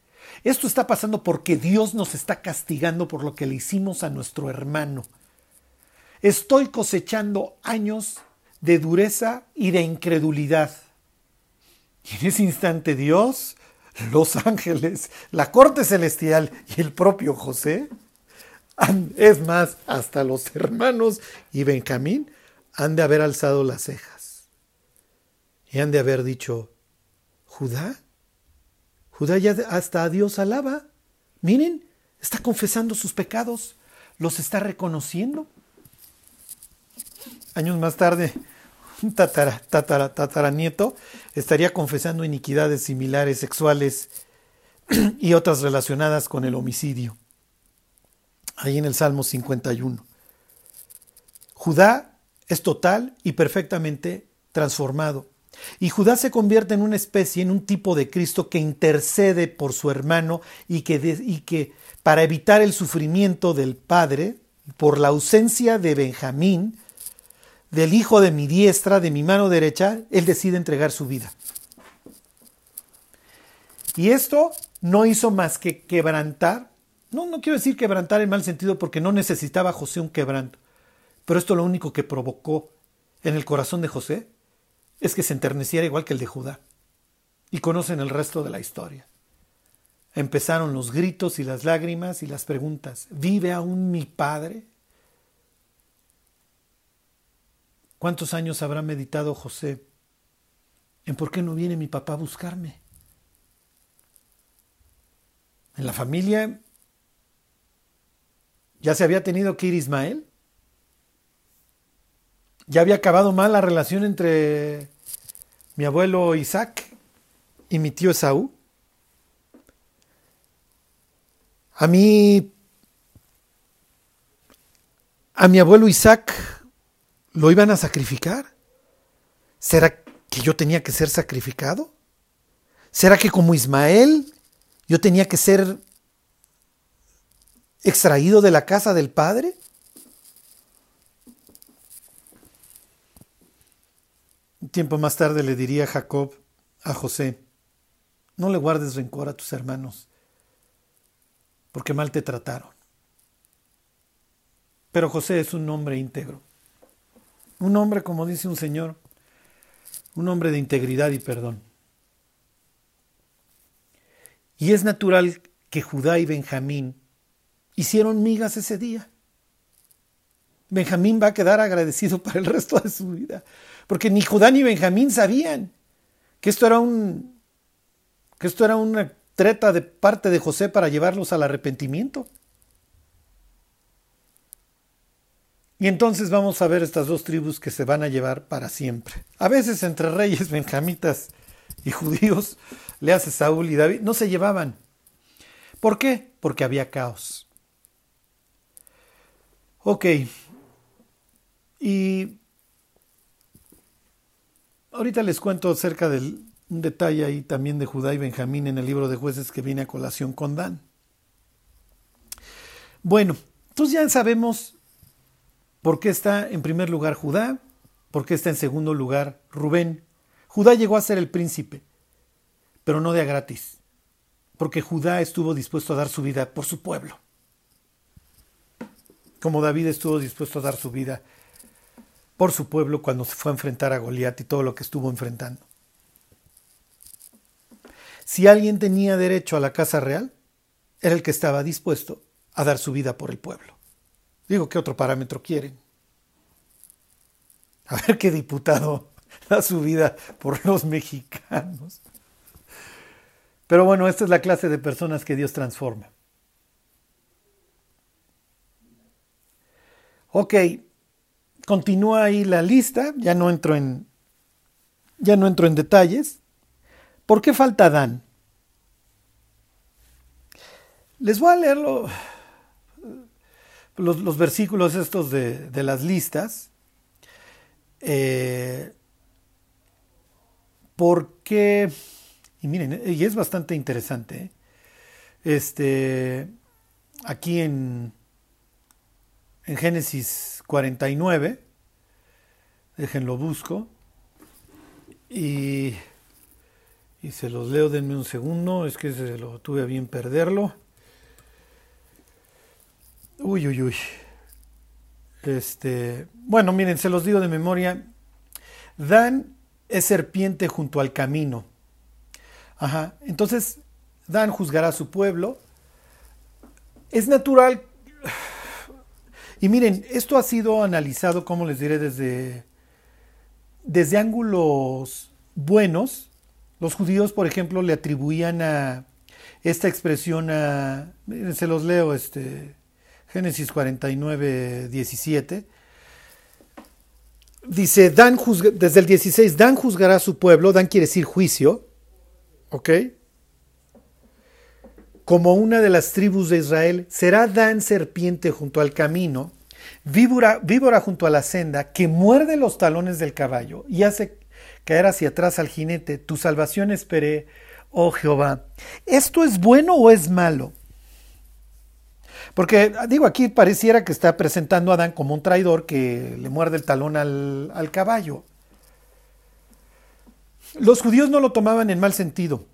Esto está pasando porque Dios nos está castigando por lo que le hicimos a nuestro hermano. Estoy cosechando años de dureza y de incredulidad. Y en ese instante Dios, los ángeles, la corte celestial y el propio José, es más, hasta los hermanos y Benjamín han de haber alzado las cejas y han de haber dicho, Judá, Judá ya hasta a Dios alaba. Miren, está confesando sus pecados, los está reconociendo. Años más tarde, tatara, tatara, tataranieto estaría confesando iniquidades similares sexuales <clears throat> y otras relacionadas con el homicidio. Ahí en el Salmo 51. Judá es total y perfectamente transformado. Y Judá se convierte en una especie, en un tipo de Cristo que intercede por su hermano y que, y que para evitar el sufrimiento del padre, por la ausencia de Benjamín, del hijo de mi diestra, de mi mano derecha, él decide entregar su vida. Y esto no hizo más que quebrantar, no, no quiero decir quebrantar en mal sentido porque no necesitaba José un quebranto, pero esto lo único que provocó en el corazón de José es que se enterneciera igual que el de Judá. Y conocen el resto de la historia. Empezaron los gritos y las lágrimas y las preguntas. ¿Vive aún mi padre? ¿Cuántos años habrá meditado José en por qué no viene mi papá a buscarme? En la familia ya se había tenido que ir Ismael. Ya había acabado mal la relación entre mi abuelo Isaac y mi tío Esaú. A mí, a mi abuelo Isaac lo iban a sacrificar. ¿Será que yo tenía que ser sacrificado? ¿Será que como Ismael yo tenía que ser extraído de la casa del Padre? Un tiempo más tarde le diría Jacob a José, no le guardes rencor a tus hermanos, porque mal te trataron. Pero José es un hombre íntegro, un hombre, como dice un señor, un hombre de integridad y perdón. Y es natural que Judá y Benjamín hicieron migas ese día. Benjamín va a quedar agradecido <laughs> para el resto de su vida porque ni Judá ni Benjamín sabían que esto era un que esto era una treta de parte de José para llevarlos al arrepentimiento. Y entonces vamos a ver estas dos tribus que se van a llevar para siempre. A veces entre reyes <laughs> benjamitas y judíos, le hace Saúl y David, no se llevaban. ¿Por qué? Porque había caos. Ok. Y Ahorita les cuento acerca de un detalle ahí también de Judá y Benjamín en el libro de jueces que viene a colación con Dan. Bueno, entonces ya sabemos por qué está en primer lugar Judá, por qué está en segundo lugar Rubén. Judá llegó a ser el príncipe, pero no de a gratis, porque Judá estuvo dispuesto a dar su vida por su pueblo, como David estuvo dispuesto a dar su vida por su pueblo cuando se fue a enfrentar a Goliat y todo lo que estuvo enfrentando. Si alguien tenía derecho a la casa real, era el que estaba dispuesto a dar su vida por el pueblo. Digo, ¿qué otro parámetro quieren? A ver qué diputado <laughs> da su vida por los mexicanos. Pero bueno, esta es la clase de personas que Dios transforma. Ok, continúa ahí la lista, ya no entro en, ya no entro en detalles. ¿Por qué falta Dan? Les voy a leer los, versículos estos de, las listas. Eh, porque, y miren, y es bastante interesante. ¿eh? Este, aquí en, en Génesis 49, déjenlo busco, y, y se los leo, denme un segundo, es que se lo tuve a bien perderlo. Uy, uy, uy. Este, bueno, miren, se los digo de memoria. Dan es serpiente junto al camino. Ajá. Entonces, Dan juzgará a su pueblo. Es natural. Y miren, esto ha sido analizado, como les diré, desde, desde ángulos buenos. Los judíos, por ejemplo, le atribuían a esta expresión a. Miren, se los leo, este. Génesis 49, 17. Dice, Dan desde el 16, Dan juzgará a su pueblo, Dan quiere decir juicio, ¿ok? Como una de las tribus de Israel, será Dan serpiente junto al camino, víbora, víbora junto a la senda, que muerde los talones del caballo y hace caer hacia atrás al jinete. Tu salvación esperé, oh Jehová. ¿Esto es bueno o es malo? Porque, digo, aquí pareciera que está presentando a Adán como un traidor que le muerde el talón al, caballo. Los judíos no lo tomaban en mal sentido.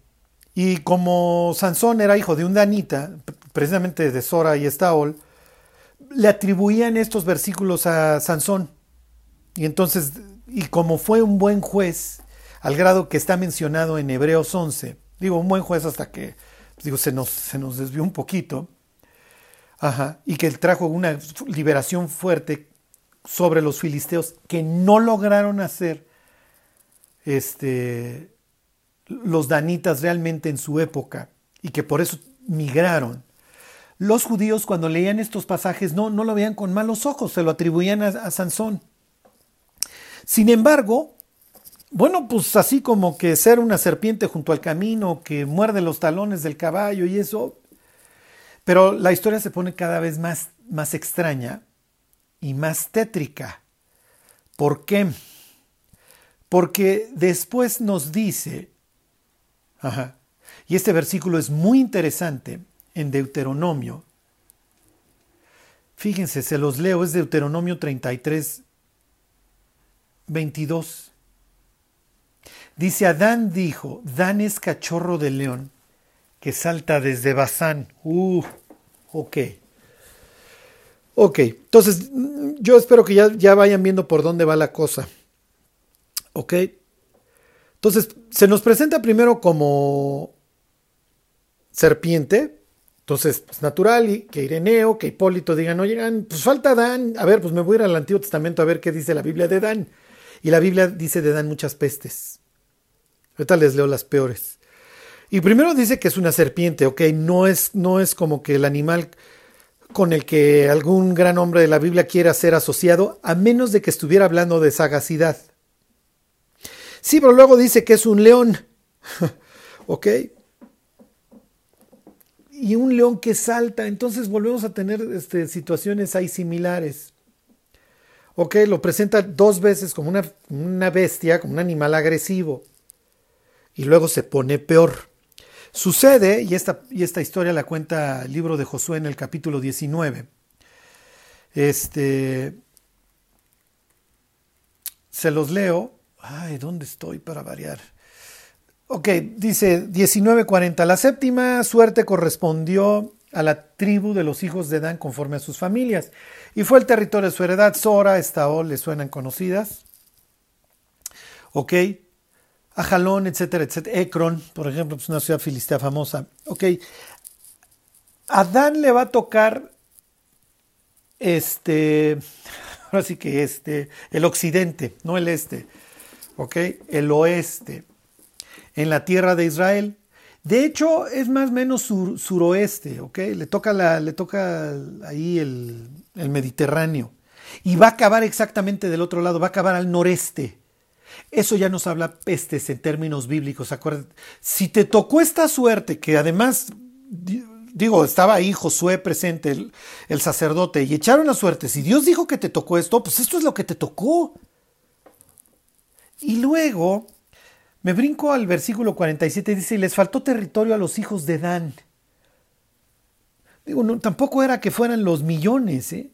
Y como Sansón era hijo de un danita, precisamente de Sora y Estaol, le atribuían estos versículos a Sansón. Y entonces, y como fue un buen juez, al grado que está mencionado en Hebreos 11, digo, un buen juez hasta que, digo, se nos, se nos desvió un poquito, Ajá, y que trajo una liberación fuerte sobre los filisteos que no lograron hacer este, los danitas realmente en su época y que por eso migraron. Los judíos cuando leían estos pasajes no, no lo veían con malos ojos, se lo atribuían a, a Sansón. Sin embargo, bueno, pues así como que ser una serpiente junto al camino que muerde los talones del caballo y eso, pero la historia se pone cada vez más, más extraña y más tétrica. ¿Por qué? Porque después nos dice, y este versículo es muy interesante en Deuteronomio. Fíjense, se los leo, es Deuteronomio 33, 22. Dice, Adán dijo, Dan es cachorro de león que salta desde Bazán. Uh, ok. Ok, entonces yo espero que ya, ya vayan viendo por dónde va la cosa. Ok. Entonces, se nos presenta primero como serpiente. Entonces, es pues, natural que Ireneo, que Hipólito digan, oigan, pues falta Dan. A ver, pues me voy a ir al Antiguo Testamento a ver qué dice la Biblia de Dan. Y la Biblia dice de Dan muchas pestes. Ahorita les leo las peores. Y primero dice que es una serpiente, ok, no es, no es como que el animal con el que algún gran hombre de la Biblia quiera ser asociado, a menos de que estuviera hablando de sagacidad. Sí, pero luego dice que es un león, <laughs> ok. Y un león que salta, entonces volvemos a tener este, situaciones ahí similares. Ok, lo presenta dos veces como una, una bestia, como un animal agresivo. Y luego se pone peor. Sucede, y esta, y esta historia la cuenta el libro de Josué en el capítulo 19. Este, se los leo. Ay, ¿dónde estoy para variar? Ok, dice 19:40. La séptima suerte correspondió a la tribu de los hijos de Dan conforme a sus familias, y fue el territorio de su heredad. Sora, Estaol, le suenan conocidas. Ok, Ajalón, etcétera, etcétera. Ekron, por ejemplo, es una ciudad filistea famosa. Ok. A Dan le va a tocar este, <laughs> ahora que este, el occidente, no el este, ok, el oeste, en la tierra de Israel. De hecho, es más o menos suroeste, ok, le toca, la, le toca ahí el, el Mediterráneo. Y va a acabar exactamente del otro lado, va a acabar al noreste. Eso ya nos habla pestes en términos bíblicos. Acuérdate, si te tocó esta suerte, que además digo, estaba ahí Josué presente, el, sacerdote, y echaron la suerte. Si Dios dijo que te tocó esto, pues esto es lo que te tocó. Y luego me brinco al versículo 47 y dice, y les faltó territorio a los hijos de Dan. Digo, no, tampoco era que fueran los millones, ¿eh?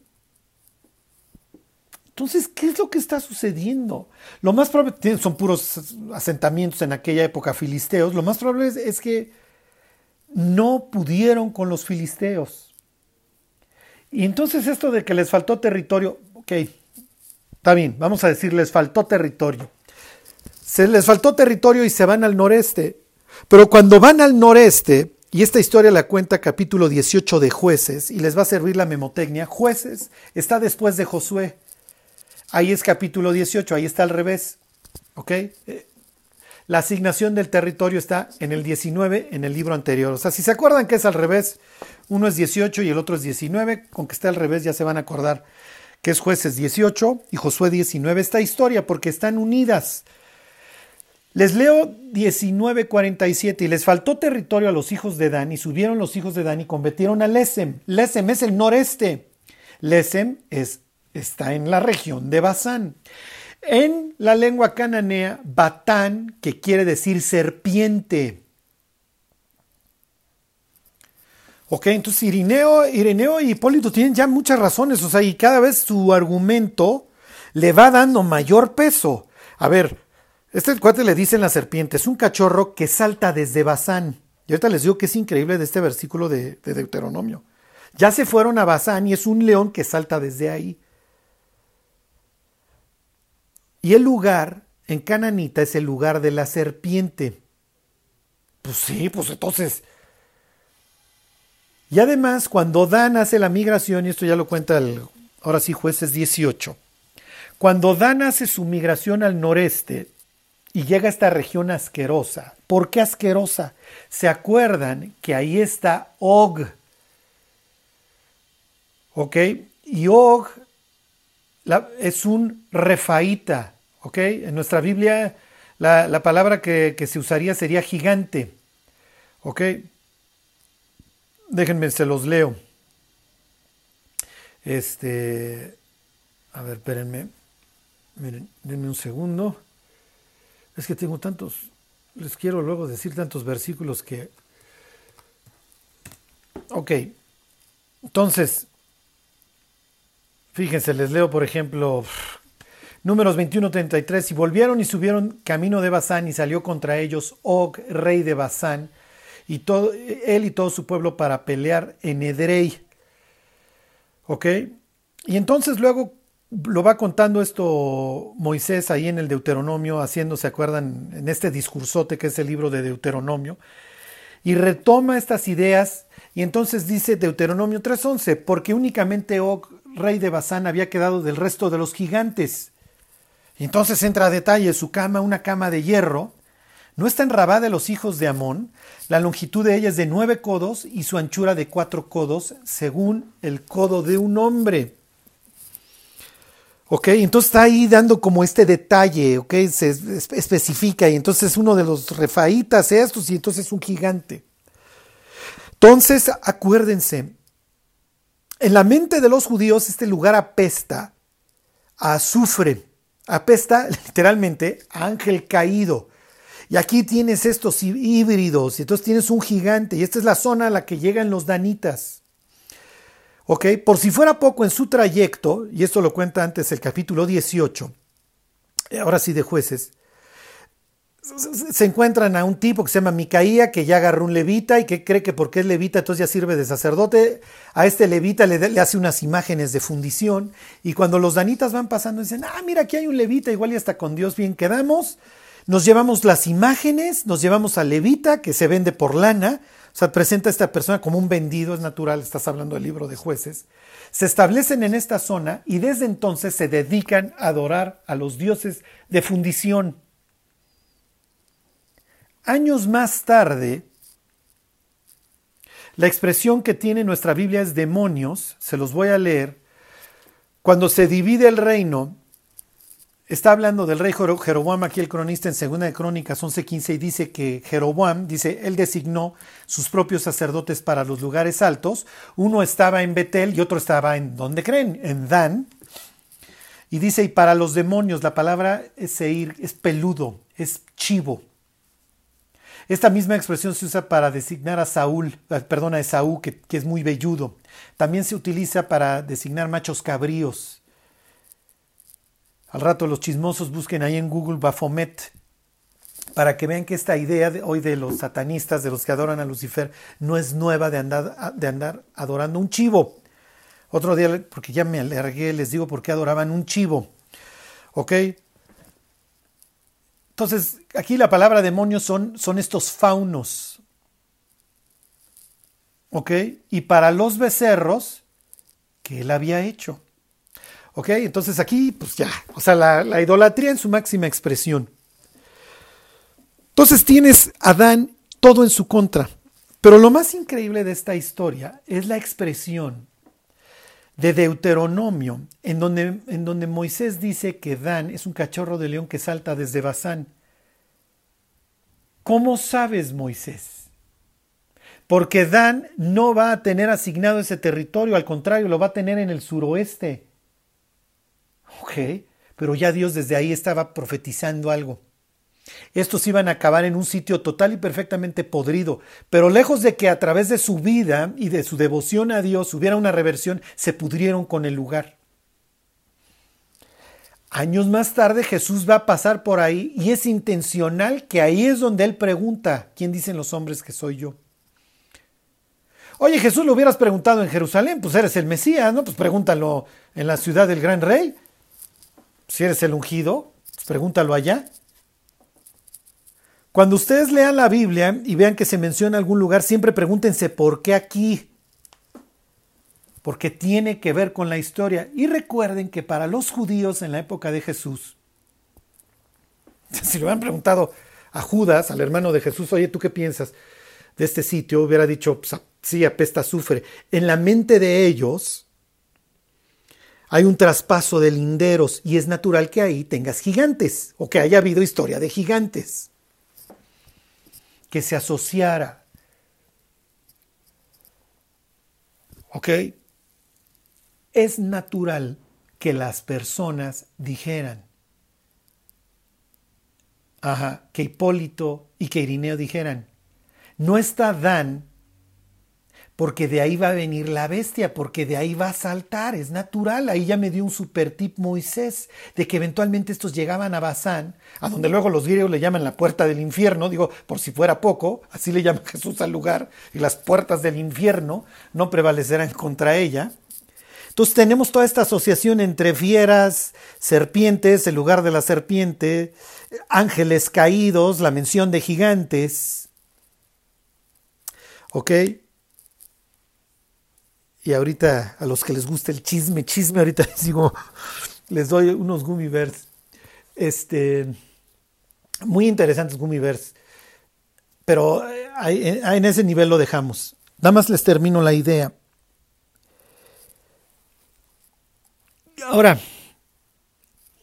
Entonces, ¿qué es lo que está sucediendo? Lo más probable, son puros asentamientos en aquella época filisteos, lo más probable es, que no pudieron con los filisteos. Y entonces esto de que les faltó territorio, ok, está bien, vamos a decir, les faltó territorio. Se les faltó territorio y se van al noreste. Pero cuando van al noreste, y esta historia la cuenta capítulo 18 de jueces, y les va a servir la memotecnia, jueces está después de Josué. Ahí es capítulo 18, ahí está al revés. ¿Ok? Eh, la asignación del territorio está en el 19, en el libro anterior. O sea, si se acuerdan que es al revés, uno es 18 y el otro es 19, con que esté al revés ya se van a acordar que es jueces 18 y Josué 19 esta historia, porque están unidas. Les leo 19:47 y les faltó territorio a los hijos de Dan y subieron los hijos de Dan y convirtieron a Lesem. Lesem es el noreste. Lesem es está en la región de Basán. En la lengua cananea, Batán, que quiere decir serpiente. Ok, entonces Irineo, Irineo y Hipólito tienen ya muchas razones, o sea, y cada vez su argumento le va dando mayor peso. A ver, este cuate le dicen la serpiente, es un cachorro que salta desde Basán. Y ahorita les digo que es increíble de este versículo de, de Deuteronomio. Ya se fueron a Basán y es un león que salta desde ahí. Y el lugar en Cananita es el lugar de la serpiente. Pues sí, pues entonces. Y además, cuando Dan hace la migración, y esto ya lo cuenta el, ahora sí, jueces 18, cuando Dan hace su migración al noreste y llega a esta región asquerosa, ¿por qué asquerosa? Se acuerdan que ahí está Og. ¿Ok? Y Og es un refaíta, ¿ok? En nuestra Biblia la, palabra que, se usaría sería gigante, ¿ok? Déjenme, se los leo. Este, a ver, espérenme, miren, denme un segundo. Es que tengo tantos, les quiero luego decir tantos versículos que... Ok, entonces, Fíjense, les leo por ejemplo números 21-33, y volvieron y subieron camino de Basán y salió contra ellos Og, rey de Basán, y todo, él y todo su pueblo para pelear en Edrei. ¿Ok? Y entonces luego lo va contando esto Moisés ahí en el Deuteronomio, haciendo, ¿se acuerdan? En este discursote que es el libro de Deuteronomio, y retoma estas ideas, y entonces dice Deuteronomio 3.11, porque únicamente Og rey de Basán había quedado del resto de los gigantes. Y entonces entra a detalle su cama, una cama de hierro. No está en Rabá de los hijos de Amón. La longitud de ella es de nueve codos y su anchura de cuatro codos, según el codo de un hombre. Ok, entonces está ahí dando como este detalle, ok, se especifica y entonces uno de los refaítas estos y entonces es un gigante. Entonces, acuérdense, en la mente de los judíos este lugar apesta a azufre, apesta <laughs> literalmente a ángel caído. Y aquí tienes estos híbridos, y entonces tienes un gigante, y esta es la zona a la que llegan los danitas. ¿Ok? Por si fuera poco en su trayecto, y esto lo cuenta antes el capítulo 18, ahora sí de jueces, se encuentran a un tipo que se llama Micaía, que ya agarró un levita y que cree que porque es levita entonces ya sirve de sacerdote. A este levita le, hace unas imágenes de fundición y cuando los danitas van pasando dicen, ah, mira, aquí hay un levita, igual y hasta con Dios bien quedamos. Nos llevamos las imágenes, nos llevamos a levita que se vende por lana, o sea, presenta a esta persona como un vendido, es natural, estás hablando del libro de jueces. Se establecen en esta zona y desde entonces se dedican a adorar a los dioses de fundición Años más tarde, la expresión que tiene nuestra Biblia es demonios, se los voy a leer. Cuando se divide el reino está hablando del rey Jeroboam, aquí el cronista en Segunda de Crónicas 11:15, y dice que Jeroboam, dice, él designó sus propios sacerdotes para los lugares altos. Uno estaba en Betel y otro estaba en, ¿dónde creen? En Dan. Y dice, y para los demonios, la palabra es seir, es peludo, es chivo. Esta misma expresión se usa para designar a Saúl, eh, perdón, a Esaú, que, es muy velludo. También se utiliza para designar machos cabríos. Al rato los chismosos busquen ahí en Google Baphomet para que vean que esta idea de hoy de los satanistas, de los que adoran a Lucifer, no es nueva de andar, de andar adorando un chivo. Otro día, porque ya me alargué, les digo por qué adoraban un chivo. ¿Ok? Entonces, aquí la palabra demonios son, son estos faunos. ¿Ok? Y para los becerros que él había hecho. ¿Ok? Entonces aquí, pues ya, o sea, la, la idolatría en su máxima expresión. Entonces tienes a Adán todo en su contra. Pero lo más increíble de esta historia es la expresión de Deuteronomio, en donde, en donde Moisés dice que Dan es un cachorro de león que salta desde Bazán. ¿Cómo sabes, Moisés? Porque Dan no va a tener asignado ese territorio, al contrario, lo va a tener en el suroeste. Ok, pero ya Dios desde ahí estaba profetizando algo. Estos iban a acabar en un sitio total y perfectamente podrido, pero lejos de que a través de su vida y de su devoción a Dios hubiera una reversión, se pudrieron con el lugar. Años más tarde Jesús va a pasar por ahí y es intencional que ahí es donde él pregunta, ¿quién dicen los hombres que soy yo? Oye, Jesús lo hubieras preguntado en Jerusalén, pues eres el Mesías, ¿no? Pues pregúntalo en la ciudad del gran rey. Si eres el ungido, pues pregúntalo allá. Cuando ustedes lean la Biblia y vean que se menciona algún lugar, siempre pregúntense por qué aquí. Porque tiene que ver con la historia. Y recuerden que para los judíos en la época de Jesús, <laughs> si le hubieran preguntado a Judas, al hermano de Jesús, oye, ¿tú qué piensas de este sitio? Hubiera dicho, pues, sí, apesta, sufre. En la mente de ellos hay un traspaso de linderos y es natural que ahí tengas gigantes o que haya habido historia de gigantes que se asociara. ¿Ok? Es natural que las personas dijeran, ajá, que Hipólito y que Irineo dijeran, no está Dan porque de ahí va a venir la bestia, porque de ahí va a saltar, es natural. Ahí ya me dio un super tip Moisés, de que eventualmente estos llegaban a Bazán, a donde luego los griegos le llaman la puerta del infierno, digo, por si fuera poco, así le llama <laughs> Jesús al lugar, y las puertas del infierno no prevalecerán contra ella. Entonces tenemos toda esta asociación entre fieras, serpientes, el lugar de la serpiente, ángeles caídos, la mención de gigantes. ¿Ok? Y ahorita a los que les gusta el chisme, chisme, ahorita <laughs> les digo, les doy unos gummy bears. Este, muy interesantes gummy bears. Pero eh, eh, en ese nivel lo dejamos. Nada más les termino la idea. Ahora,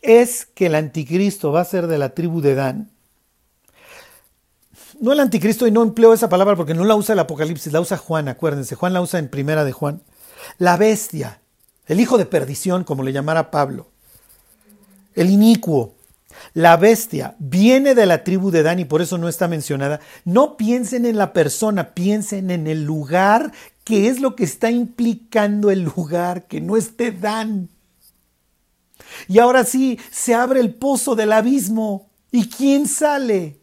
es que el anticristo va a ser de la tribu de Dan. No el anticristo, y no empleo esa palabra porque no la usa el Apocalipsis, la usa Juan, acuérdense. Juan la usa en primera de Juan. La bestia, el hijo de perdición, como le llamara Pablo. El inicuo, la bestia, viene de la tribu de Dan y por eso no está mencionada. No piensen en la persona, piensen en el lugar, que es lo que está implicando el lugar, que no esté Dan. Y ahora sí, se abre el pozo del abismo. ¿Y quién sale?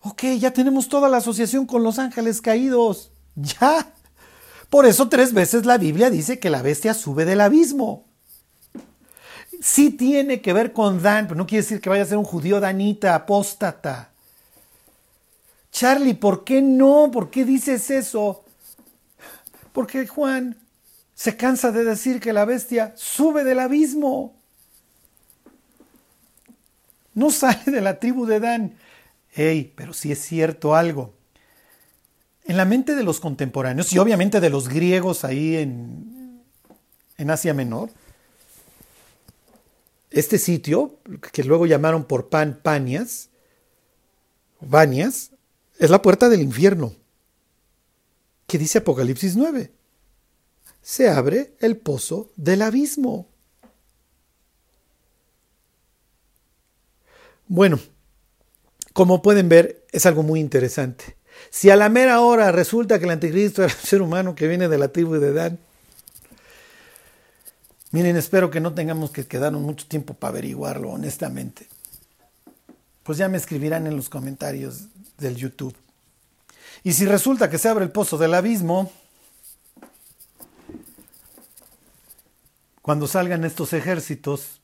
Ok, ya tenemos toda la asociación con los ángeles caídos. Ya. Por eso tres veces la Biblia dice que la bestia sube del abismo. Sí tiene que ver con Dan, pero no quiere decir que vaya a ser un judío danita, apóstata. Charlie, ¿por qué no? ¿Por qué dices eso? Porque Juan se cansa de decir que la bestia sube del abismo. No sale de la tribu de Dan. Ey, pero sí es cierto algo. En la mente de los contemporáneos y obviamente de los griegos ahí en, en Asia Menor, este sitio, que luego llamaron por Pan Panias, Banias, es la puerta del infierno. ¿Qué dice Apocalipsis 9? Se abre el pozo del abismo. Bueno, como pueden ver, es algo muy interesante. Si a la mera hora resulta que el anticristo era un ser humano que viene de la tribu de Dan, miren, espero que no tengamos que quedarnos mucho tiempo para averiguarlo, honestamente. Pues ya me escribirán en los comentarios del YouTube. Y si resulta que se abre el pozo del abismo, cuando salgan estos ejércitos,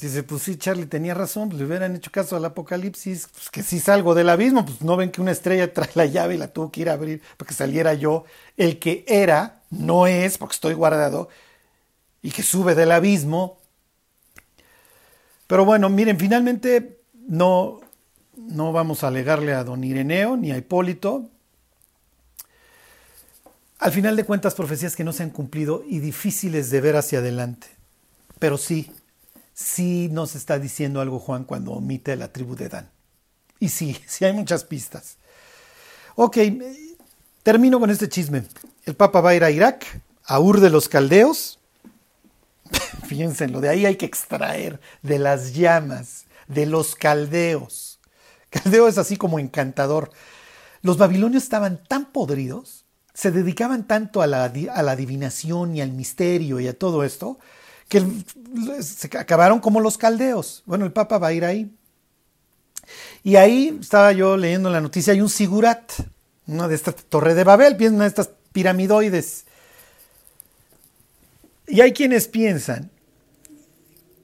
Dice, pues sí, Charlie tenía razón, pues le hubieran hecho caso al apocalipsis, pues que si salgo del abismo, pues no ven que una estrella <laughs> trae la llave y la tuvo que ir a abrir para que saliera yo. El que era, no es, porque estoy guardado, y que sube del abismo. Pero bueno, miren, finalmente no, no vamos a alegarle a don Ireneo ni a Hipólito. Al final de cuentas, profecías que no se han cumplido y difíciles de ver hacia adelante. Pero sí, sí nos está diciendo algo Juan cuando omite la tribu de Dan. Y sí, <laughs> sí hay muchas pistas. Ok, termino con este chisme. El Papa va a ir a Irak, a Ur de los Caldeos. <laughs> Fíjense, lo de ahí hay que extraer de las llamas, de los caldeos. Caldeo es así como encantador. Los babilonios estaban tan podridos, se dedicaban tanto a la, a la adivinación y al misterio y a todo esto, que se acabaron como los caldeos. Bueno, el Papa va a ir ahí. Y ahí estaba yo leyendo la noticia, hay un sigurat, una de estas torres de Babel, una de estas piramidoides. Y hay quienes piensan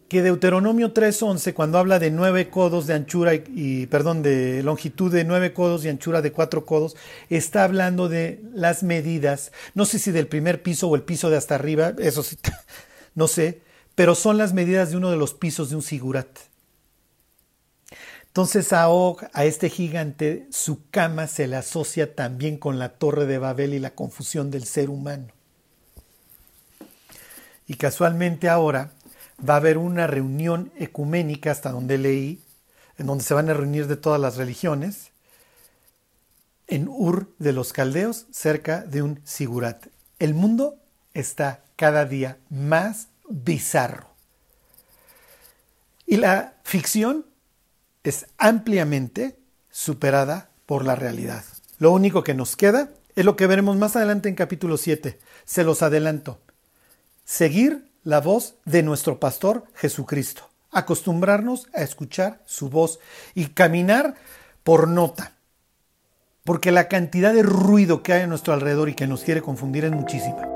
que Deuteronomio 3.11, cuando habla de nueve codos de anchura y, perdón, de longitud de nueve codos y anchura de cuatro codos, está hablando de las medidas, no sé si del primer piso o el piso de hasta arriba, eso sí, <laughs> no sé, pero son las medidas de uno de los pisos de un sigurat. Entonces a a este gigante, su cama se le asocia también con la torre de Babel y la confusión del ser humano. Y casualmente ahora va a haber una reunión ecuménica, hasta donde leí, en donde se van a reunir de todas las religiones, en Ur de los Caldeos, cerca de un sigurat. El mundo está cada día más bizarro. Y la ficción es ampliamente superada por la realidad. Lo único que nos queda es lo que veremos más adelante en capítulo 7. Se los adelanto. Seguir la voz de nuestro pastor Jesucristo. Acostumbrarnos a escuchar su voz y caminar por nota. Porque la cantidad de ruido que hay a nuestro alrededor y que nos quiere confundir es muchísima.